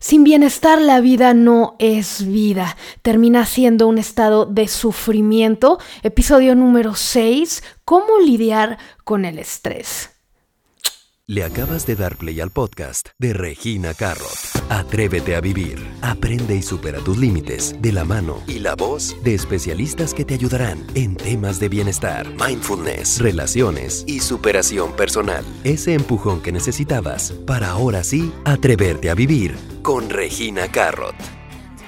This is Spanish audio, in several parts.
Sin bienestar la vida no es vida, termina siendo un estado de sufrimiento. Episodio número 6, ¿cómo lidiar con el estrés? Le acabas de dar play al podcast de Regina Carrot. Atrévete a vivir, aprende y supera tus límites de la mano y la voz de especialistas que te ayudarán en temas de bienestar, mindfulness, relaciones y superación personal. Ese empujón que necesitabas para ahora sí atreverte a vivir con Regina Carrot.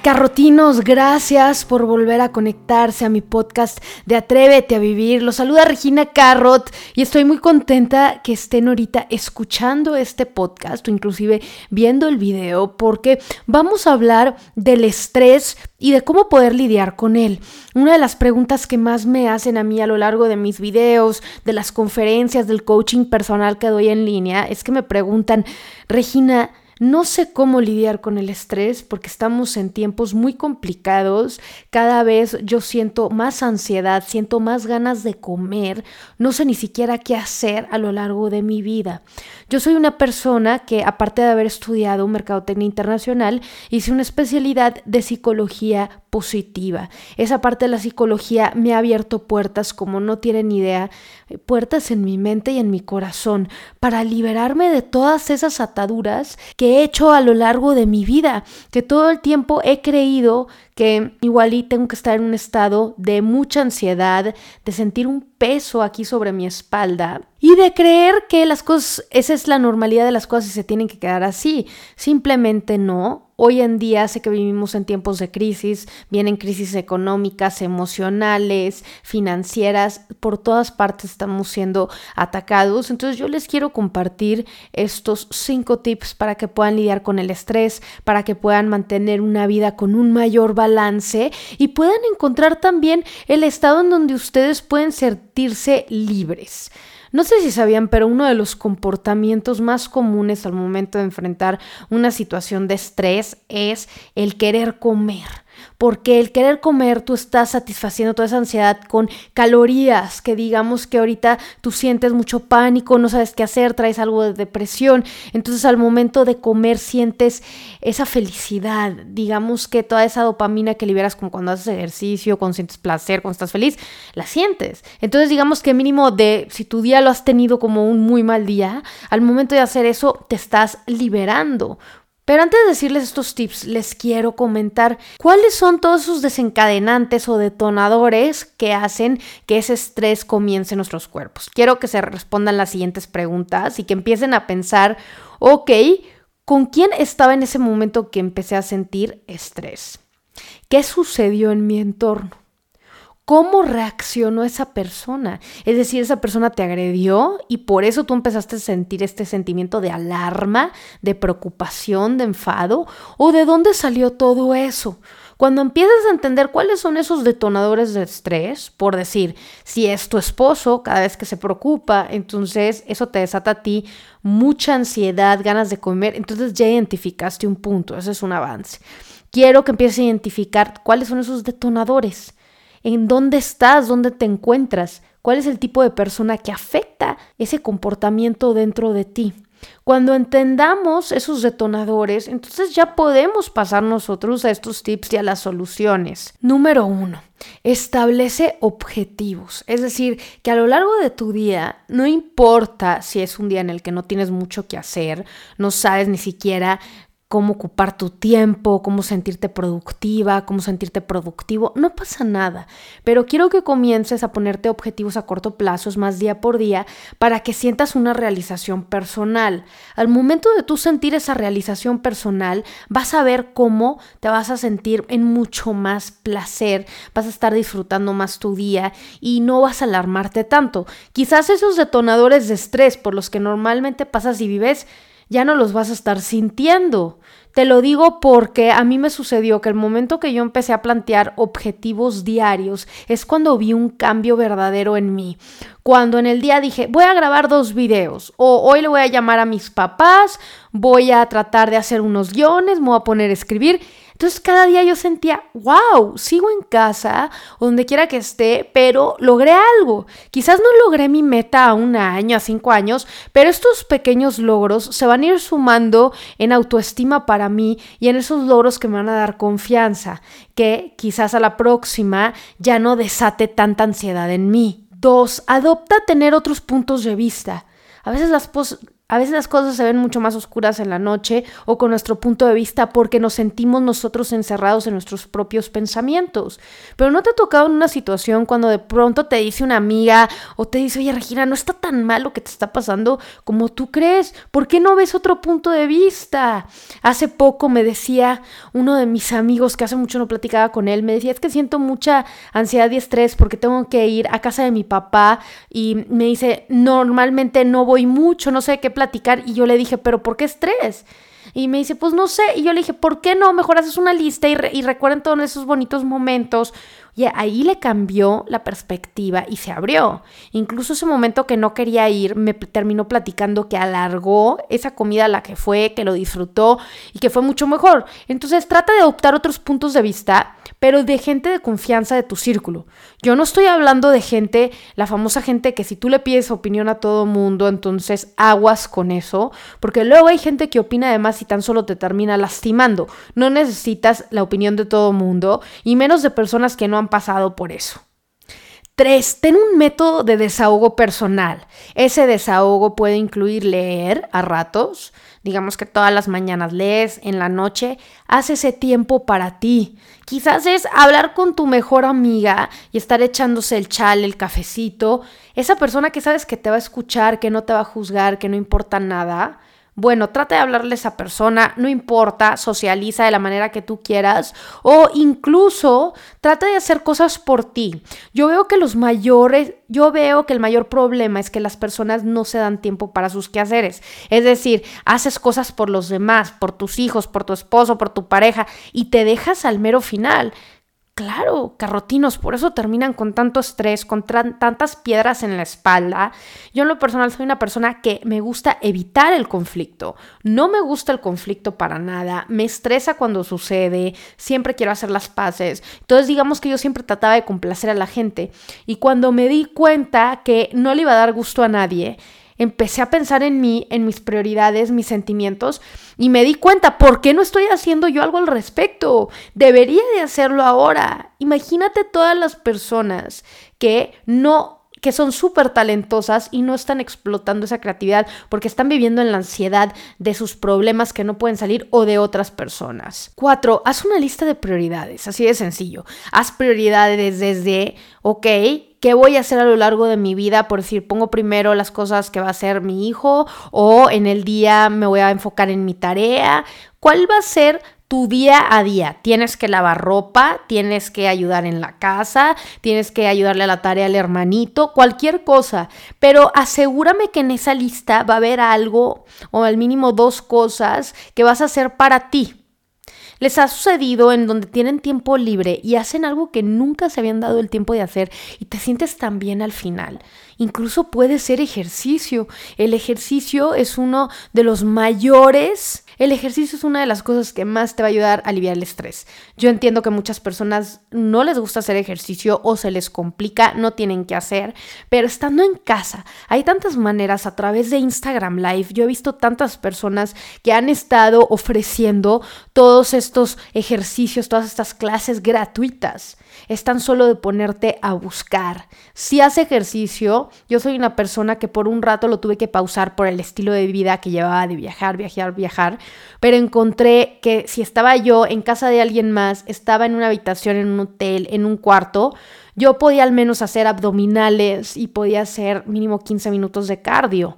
Carrotinos, gracias por volver a conectarse a mi podcast de Atrévete a Vivir. Los saluda Regina Carrot y estoy muy contenta que estén ahorita escuchando este podcast o inclusive viendo el video porque vamos a hablar del estrés y de cómo poder lidiar con él. Una de las preguntas que más me hacen a mí a lo largo de mis videos, de las conferencias, del coaching personal que doy en línea, es que me preguntan, Regina, no sé cómo lidiar con el estrés porque estamos en tiempos muy complicados. Cada vez yo siento más ansiedad, siento más ganas de comer. No sé ni siquiera qué hacer a lo largo de mi vida. Yo soy una persona que, aparte de haber estudiado mercadotecnia internacional, hice una especialidad de psicología positiva. Esa parte de la psicología me ha abierto puertas como no tienen idea, eh, puertas en mi mente y en mi corazón para liberarme de todas esas ataduras que he hecho a lo largo de mi vida, que todo el tiempo he creído que igual tengo que estar en un estado de mucha ansiedad, de sentir un peso aquí sobre mi espalda y de creer que las cosas, esa es la normalidad de las cosas y se tienen que quedar así. Simplemente no. Hoy en día sé que vivimos en tiempos de crisis, vienen crisis económicas, emocionales, financieras, por todas partes estamos siendo atacados. Entonces yo les quiero compartir estos cinco tips para que puedan lidiar con el estrés, para que puedan mantener una vida con un mayor balance y puedan encontrar también el estado en donde ustedes pueden libres. No sé si sabían, pero uno de los comportamientos más comunes al momento de enfrentar una situación de estrés es el querer comer porque el querer comer tú estás satisfaciendo toda esa ansiedad con calorías, que digamos que ahorita tú sientes mucho pánico, no sabes qué hacer, traes algo de depresión, entonces al momento de comer sientes esa felicidad, digamos que toda esa dopamina que liberas como cuando haces ejercicio, cuando sientes placer, cuando estás feliz, la sientes. Entonces digamos que mínimo de si tu día lo has tenido como un muy mal día, al momento de hacer eso te estás liberando pero antes de decirles estos tips, les quiero comentar cuáles son todos esos desencadenantes o detonadores que hacen que ese estrés comience en nuestros cuerpos. Quiero que se respondan las siguientes preguntas y que empiecen a pensar, ok, ¿con quién estaba en ese momento que empecé a sentir estrés? ¿Qué sucedió en mi entorno? Cómo reaccionó esa persona. Es decir, esa persona te agredió y por eso tú empezaste a sentir este sentimiento de alarma, de preocupación, de enfado, o de dónde salió todo eso. Cuando empiezas a entender cuáles son esos detonadores de estrés, por decir, si es tu esposo, cada vez que se preocupa, entonces eso te desata a ti mucha ansiedad, ganas de comer, entonces ya identificaste un punto, ese es un avance. Quiero que empieces a identificar cuáles son esos detonadores en dónde estás, dónde te encuentras, cuál es el tipo de persona que afecta ese comportamiento dentro de ti. Cuando entendamos esos detonadores, entonces ya podemos pasar nosotros a estos tips y a las soluciones. Número uno, establece objetivos. Es decir, que a lo largo de tu día, no importa si es un día en el que no tienes mucho que hacer, no sabes ni siquiera cómo ocupar tu tiempo, cómo sentirte productiva, cómo sentirte productivo, no pasa nada, pero quiero que comiences a ponerte objetivos a corto plazo, más día por día, para que sientas una realización personal. Al momento de tú sentir esa realización personal, vas a ver cómo te vas a sentir en mucho más placer, vas a estar disfrutando más tu día y no vas a alarmarte tanto. Quizás esos detonadores de estrés por los que normalmente pasas y vives, ya no los vas a estar sintiendo. Te lo digo porque a mí me sucedió que el momento que yo empecé a plantear objetivos diarios es cuando vi un cambio verdadero en mí. Cuando en el día dije, voy a grabar dos videos o hoy le voy a llamar a mis papás, voy a tratar de hacer unos guiones, me voy a poner a escribir. Entonces cada día yo sentía, wow, sigo en casa, donde quiera que esté, pero logré algo. Quizás no logré mi meta a un año, a cinco años, pero estos pequeños logros se van a ir sumando en autoestima para mí y en esos logros que me van a dar confianza, que quizás a la próxima ya no desate tanta ansiedad en mí. Dos, adopta tener otros puntos de vista. A veces las, a veces las cosas se ven mucho más oscuras en la noche o con nuestro punto de vista porque nos sentimos nosotros encerrados en nuestros propios pensamientos. Pero no te ha tocado en una situación cuando de pronto te dice una amiga o te dice, oye Regina, no está tan mal lo que te está pasando como tú crees. ¿Por qué no ves otro punto de vista? Hace poco me decía uno de mis amigos que hace mucho no platicaba con él, me decía, es que siento mucha ansiedad y estrés porque tengo que ir a casa de mi papá y me dice, normalmente no voy mucho, no sé qué platicar y yo le dije, pero ¿por qué estrés? Y me dice, pues no sé. Y yo le dije, ¿por qué no? Mejor haces una lista y, y recuerden todos esos bonitos momentos y ahí le cambió la perspectiva y se abrió. Incluso ese momento que no quería ir, me terminó platicando que alargó esa comida a la que fue, que lo disfrutó y que fue mucho mejor. Entonces trata de adoptar otros puntos de vista, pero de gente de confianza de tu círculo. Yo no estoy hablando de gente, la famosa gente que si tú le pides opinión a todo mundo, entonces aguas con eso, porque luego hay gente que opina además y tan solo te termina lastimando. No necesitas la opinión de todo mundo y menos de personas que no han pasado por eso. Tres, ten un método de desahogo personal. Ese desahogo puede incluir leer a ratos, digamos que todas las mañanas lees, en la noche, haz ese tiempo para ti. Quizás es hablar con tu mejor amiga y estar echándose el chal, el cafecito, esa persona que sabes que te va a escuchar, que no te va a juzgar, que no importa nada. Bueno, trata de hablarle a esa persona, no importa, socializa de la manera que tú quieras o incluso trata de hacer cosas por ti. Yo veo que los mayores, yo veo que el mayor problema es que las personas no se dan tiempo para sus quehaceres. Es decir, haces cosas por los demás, por tus hijos, por tu esposo, por tu pareja y te dejas al mero final. Claro, carrotinos, por eso terminan con tanto estrés, con tantas piedras en la espalda. Yo en lo personal soy una persona que me gusta evitar el conflicto. No me gusta el conflicto para nada, me estresa cuando sucede, siempre quiero hacer las paces. Entonces digamos que yo siempre trataba de complacer a la gente y cuando me di cuenta que no le iba a dar gusto a nadie, empecé a pensar en mí, en mis prioridades, mis sentimientos y me di cuenta, ¿por qué no estoy haciendo yo algo al respecto? Debería de hacerlo ahora. Imagínate todas las personas que no que son súper talentosas y no están explotando esa creatividad porque están viviendo en la ansiedad de sus problemas que no pueden salir o de otras personas. Cuatro, haz una lista de prioridades, así de sencillo. Haz prioridades desde, ok, ¿Qué voy a hacer a lo largo de mi vida? Por decir, pongo primero las cosas que va a hacer mi hijo o en el día me voy a enfocar en mi tarea. ¿Cuál va a ser tu día a día. Tienes que lavar ropa, tienes que ayudar en la casa, tienes que ayudarle a la tarea al hermanito, cualquier cosa. Pero asegúrame que en esa lista va a haber algo o al mínimo dos cosas que vas a hacer para ti. ¿Les ha sucedido en donde tienen tiempo libre y hacen algo que nunca se habían dado el tiempo de hacer y te sientes tan bien al final? Incluso puede ser ejercicio. El ejercicio es uno de los mayores el ejercicio es una de las cosas que más te va a ayudar a aliviar el estrés. Yo entiendo que muchas personas no les gusta hacer ejercicio o se les complica, no tienen que hacer, pero estando en casa, hay tantas maneras a través de Instagram Live. Yo he visto tantas personas que han estado ofreciendo todos estos ejercicios, todas estas clases gratuitas es tan solo de ponerte a buscar. Si hace ejercicio, yo soy una persona que por un rato lo tuve que pausar por el estilo de vida que llevaba de viajar, viajar, viajar, pero encontré que si estaba yo en casa de alguien más, estaba en una habitación, en un hotel, en un cuarto, yo podía al menos hacer abdominales y podía hacer mínimo 15 minutos de cardio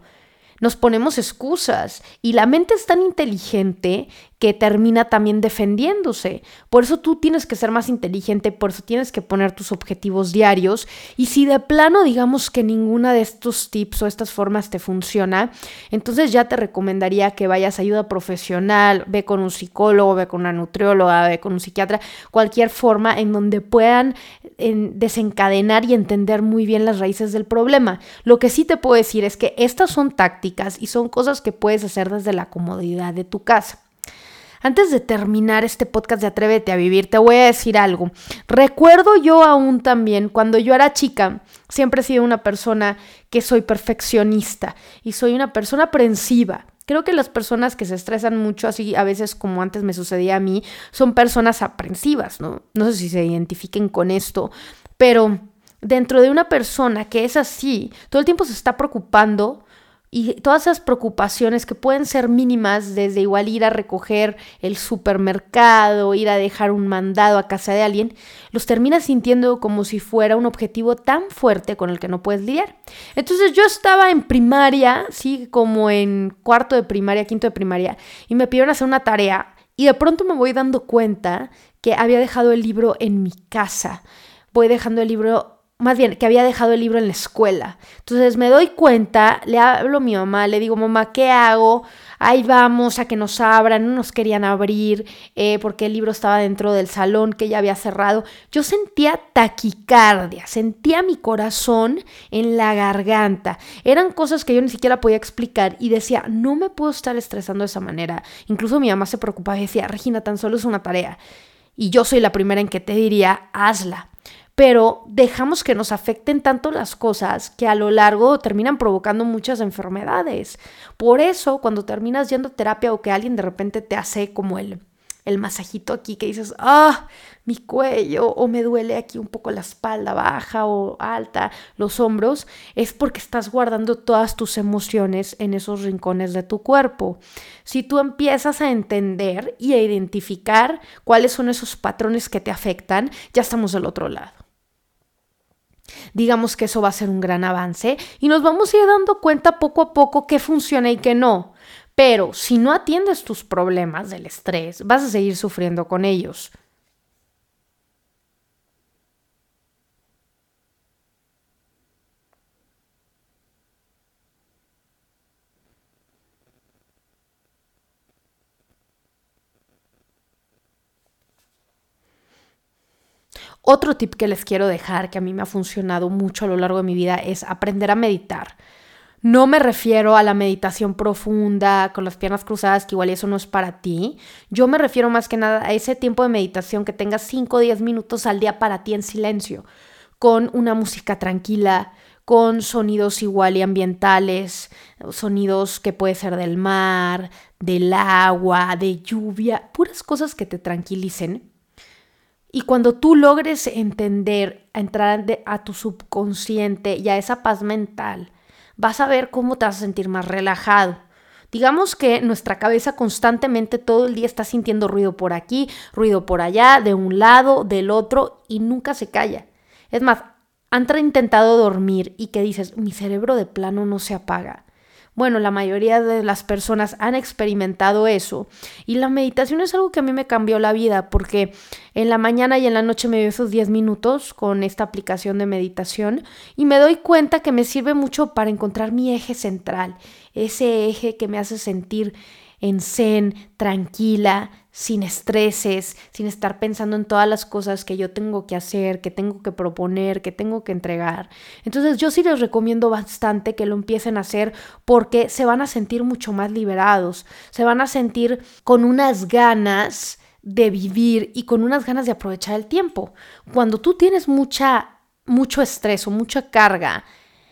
nos ponemos excusas y la mente es tan inteligente que termina también defendiéndose. Por eso tú tienes que ser más inteligente, por eso tienes que poner tus objetivos diarios y si de plano digamos que ninguna de estos tips o estas formas te funciona, entonces ya te recomendaría que vayas a ayuda profesional, ve con un psicólogo, ve con una nutrióloga, ve con un psiquiatra, cualquier forma en donde puedan desencadenar y entender muy bien las raíces del problema. Lo que sí te puedo decir es que estas son tácticas y son cosas que puedes hacer desde la comodidad de tu casa. Antes de terminar este podcast de Atrévete a Vivir, te voy a decir algo. Recuerdo yo aún también, cuando yo era chica, siempre he sido una persona que soy perfeccionista y soy una persona aprensiva. Creo que las personas que se estresan mucho, así a veces como antes me sucedía a mí, son personas aprensivas, ¿no? No sé si se identifiquen con esto, pero dentro de una persona que es así, todo el tiempo se está preocupando y todas esas preocupaciones que pueden ser mínimas, desde igual ir a recoger el supermercado, ir a dejar un mandado a casa de alguien, los terminas sintiendo como si fuera un objetivo tan fuerte con el que no puedes lidiar. Entonces yo estaba en primaria, sí, como en cuarto de primaria, quinto de primaria, y me pidieron hacer una tarea y de pronto me voy dando cuenta que había dejado el libro en mi casa. Voy dejando el libro más bien, que había dejado el libro en la escuela. Entonces me doy cuenta, le hablo a mi mamá, le digo, mamá, ¿qué hago? Ahí vamos a que nos abran, no nos querían abrir eh, porque el libro estaba dentro del salón que ya había cerrado. Yo sentía taquicardia, sentía mi corazón en la garganta. Eran cosas que yo ni siquiera podía explicar y decía, no me puedo estar estresando de esa manera. Incluso mi mamá se preocupaba y decía, Regina, tan solo es una tarea. Y yo soy la primera en que te diría, hazla pero dejamos que nos afecten tanto las cosas que a lo largo terminan provocando muchas enfermedades. Por eso, cuando terminas yendo a terapia o que alguien de repente te hace como el, el masajito aquí que dices, ah, mi cuello, o me duele aquí un poco la espalda baja o alta, los hombros, es porque estás guardando todas tus emociones en esos rincones de tu cuerpo. Si tú empiezas a entender y a identificar cuáles son esos patrones que te afectan, ya estamos del otro lado. Digamos que eso va a ser un gran avance y nos vamos a ir dando cuenta poco a poco qué funciona y qué no. Pero si no atiendes tus problemas del estrés, vas a seguir sufriendo con ellos. Otro tip que les quiero dejar, que a mí me ha funcionado mucho a lo largo de mi vida, es aprender a meditar. No me refiero a la meditación profunda, con las piernas cruzadas, que igual eso no es para ti. Yo me refiero más que nada a ese tiempo de meditación que tengas 5 o 10 minutos al día para ti en silencio, con una música tranquila, con sonidos igual y ambientales, sonidos que puede ser del mar, del agua, de lluvia, puras cosas que te tranquilicen y cuando tú logres entender, entrar a tu subconsciente y a esa paz mental, vas a ver cómo te vas a sentir más relajado. Digamos que nuestra cabeza constantemente todo el día está sintiendo ruido por aquí, ruido por allá, de un lado, del otro, y nunca se calla. Es más, han intentado dormir y que dices, mi cerebro de plano no se apaga. Bueno, la mayoría de las personas han experimentado eso. Y la meditación es algo que a mí me cambió la vida porque en la mañana y en la noche me doy esos 10 minutos con esta aplicación de meditación y me doy cuenta que me sirve mucho para encontrar mi eje central, ese eje que me hace sentir en zen, tranquila, sin estreses, sin estar pensando en todas las cosas que yo tengo que hacer, que tengo que proponer, que tengo que entregar. Entonces yo sí les recomiendo bastante que lo empiecen a hacer porque se van a sentir mucho más liberados, se van a sentir con unas ganas de vivir y con unas ganas de aprovechar el tiempo. Cuando tú tienes mucha mucho estrés o mucha carga,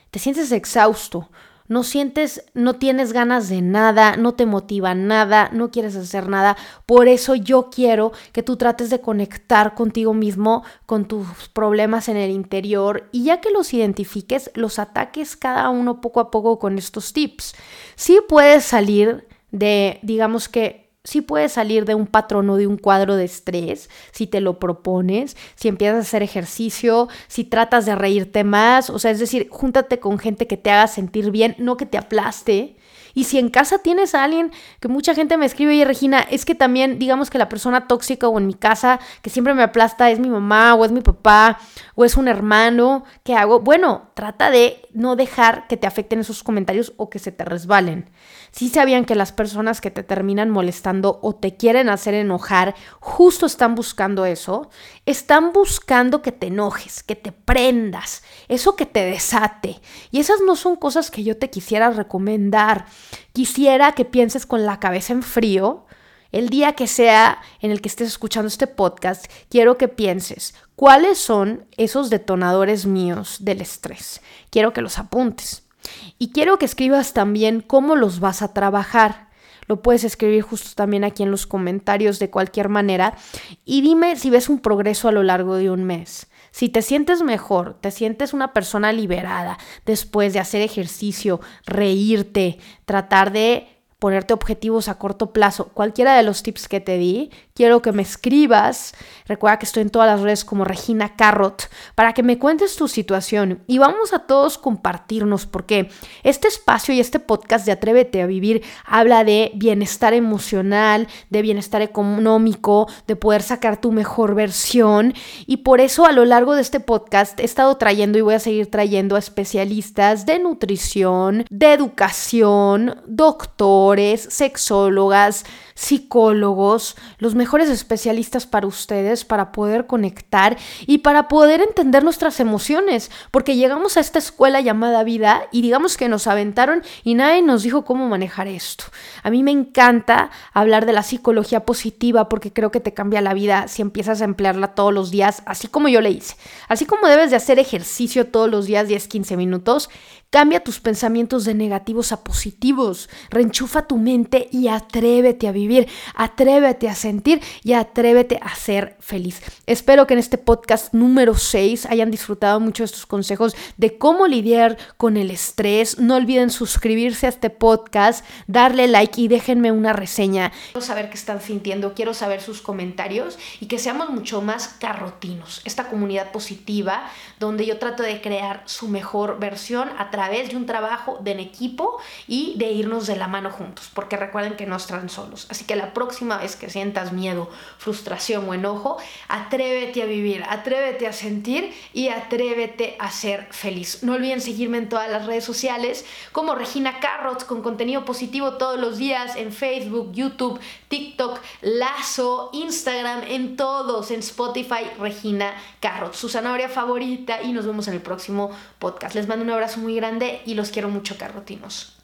te sientes exhausto, no sientes, no tienes ganas de nada, no te motiva nada, no quieres hacer nada. Por eso yo quiero que tú trates de conectar contigo mismo, con tus problemas en el interior y ya que los identifiques, los ataques cada uno poco a poco con estos tips. Sí puedes salir de, digamos que sí puedes salir de un patrón o de un cuadro de estrés si te lo propones, si empiezas a hacer ejercicio, si tratas de reírte más, o sea, es decir, júntate con gente que te haga sentir bien, no que te aplaste. Y si en casa tienes a alguien que mucha gente me escribe, y Regina, es que también digamos que la persona tóxica o en mi casa que siempre me aplasta es mi mamá o es mi papá o es un hermano, ¿qué hago? Bueno, trata de no dejar que te afecten esos comentarios o que se te resbalen. Si sabían que las personas que te terminan molestando o te quieren hacer enojar, justo están buscando eso. Están buscando que te enojes, que te prendas, eso que te desate. Y esas no son cosas que yo te quisiera recomendar. Quisiera que pienses con la cabeza en frío el día que sea en el que estés escuchando este podcast, quiero que pienses cuáles son esos detonadores míos del estrés. Quiero que los apuntes. Y quiero que escribas también cómo los vas a trabajar. Lo puedes escribir justo también aquí en los comentarios de cualquier manera. Y dime si ves un progreso a lo largo de un mes. Si te sientes mejor, te sientes una persona liberada después de hacer ejercicio, reírte, tratar de ponerte objetivos a corto plazo, cualquiera de los tips que te di, quiero que me escribas. Recuerda que estoy en todas las redes como Regina Carrot para que me cuentes tu situación y vamos a todos compartirnos porque este espacio y este podcast de Atrévete a Vivir habla de bienestar emocional, de bienestar económico, de poder sacar tu mejor versión y por eso a lo largo de este podcast he estado trayendo y voy a seguir trayendo a especialistas de nutrición, de educación, doctores, sexólogas, psicólogos, los mejores especialistas para ustedes, para poder conectar y para poder entender nuestras emociones, porque llegamos a esta escuela llamada vida y digamos que nos aventaron y nadie nos dijo cómo manejar esto. A mí me encanta hablar de la psicología positiva porque creo que te cambia la vida si empiezas a emplearla todos los días, así como yo le hice. Así como debes de hacer ejercicio todos los días 10, 15 minutos, Cambia tus pensamientos de negativos a positivos. Reenchufa tu mente y atrévete a vivir, atrévete a sentir y atrévete a ser feliz. Espero que en este podcast número 6 hayan disfrutado mucho de estos consejos de cómo lidiar con el estrés. No olviden suscribirse a este podcast, darle like y déjenme una reseña. Quiero saber qué están sintiendo, quiero saber sus comentarios y que seamos mucho más carrotinos. Esta comunidad positiva donde yo trato de crear su mejor versión a través de un trabajo de en equipo y de irnos de la mano juntos, porque recuerden que no están solos. Así que la próxima vez que sientas miedo, frustración o enojo, atrévete a vivir, atrévete a sentir y atrévete a ser feliz. No olviden seguirme en todas las redes sociales como Regina Carrots con contenido positivo todos los días en Facebook, YouTube, TikTok, Lazo, Instagram, en todos, en Spotify, Regina Carrots, su zanahoria favorita y nos vemos en el próximo podcast. Les mando un abrazo muy grande y los quiero mucho, carrotinos.